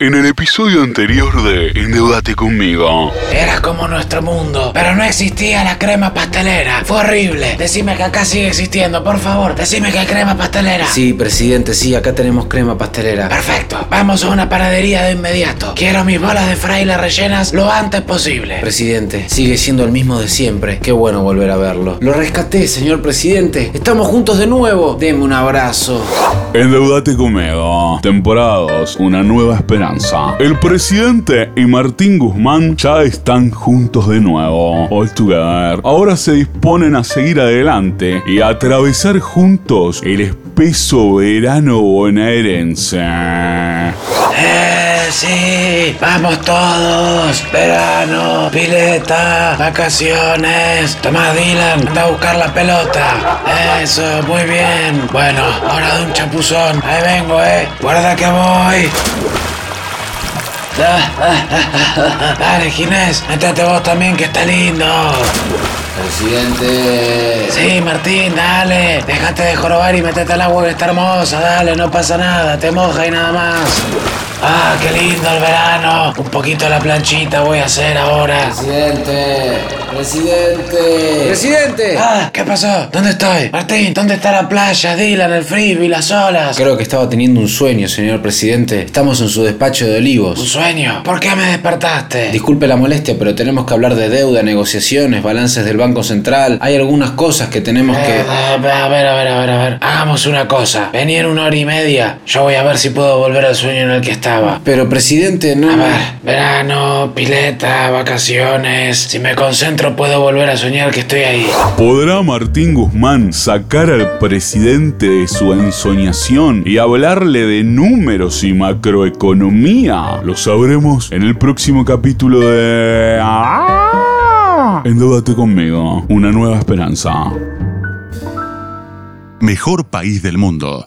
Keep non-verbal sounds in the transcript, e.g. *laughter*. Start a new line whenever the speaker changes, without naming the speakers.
En el episodio anterior de Endeudate conmigo.
Era como nuestro mundo, pero no existía la crema pastelera. Fue horrible. Decime que acá sigue existiendo, por favor. Decime que hay crema pastelera.
Sí, presidente, sí, acá tenemos crema pastelera.
Perfecto. Vamos a una panadería de inmediato. Quiero mis bolas de fraile rellenas lo antes posible.
Presidente, sigue siendo el mismo de siempre. Qué bueno volver a verlo. Lo rescaté, señor presidente. Estamos juntos de nuevo. Deme un abrazo.
Endeudate conmigo. Temporada 2, una nueva esperanza. El presidente y Martín Guzmán ya están juntos de nuevo. All together. Ahora se disponen a seguir adelante y a atravesar juntos el espeso verano bonaerense.
¡Eh, sí! ¡Vamos todos! Verano, pileta, vacaciones. Tomás Dylan, anda a buscar la pelota. Eso, muy bien. Bueno, ahora de un chapuzón. Ahí vengo, eh. Guarda que voy. *laughs* Dale, Ginés, métete vos también, que está lindo.
Presidente.
Sí, Martín, dale. Déjate de jorobar y metete al agua que está hermosa. Dale, no pasa nada. Te moja y nada más. Ah, qué lindo el verano. Un poquito de la planchita voy a hacer ahora.
Presidente. Presidente. Presidente.
Ah, ¿qué pasó? ¿Dónde estoy? Martín, ¿dónde está la playa, Dylan, el frisbee, las olas?
Creo que estaba teniendo un sueño, señor presidente. Estamos en su despacho de
¿Un
olivos.
sueño? ¿Por qué me despertaste?
Disculpe la molestia, pero tenemos que hablar de deuda, negociaciones, balances del Banco Central. Hay algunas cosas que tenemos que...
Eh, a ver, a ver, a ver, a ver. Hagamos una cosa. Vení en una hora y media. Yo voy a ver si puedo volver al sueño en el que estaba.
Pero presidente, no...
A ver, verano, pileta, vacaciones. Si me concentro puedo volver a soñar que estoy ahí.
¿Podrá Martín Guzmán sacar al presidente de su ensoñación y hablarle de números y macroeconomía? Lo sabremos en el próximo capítulo de... ¡Ah! Endeudate conmigo, una nueva esperanza.
Mejor país del mundo.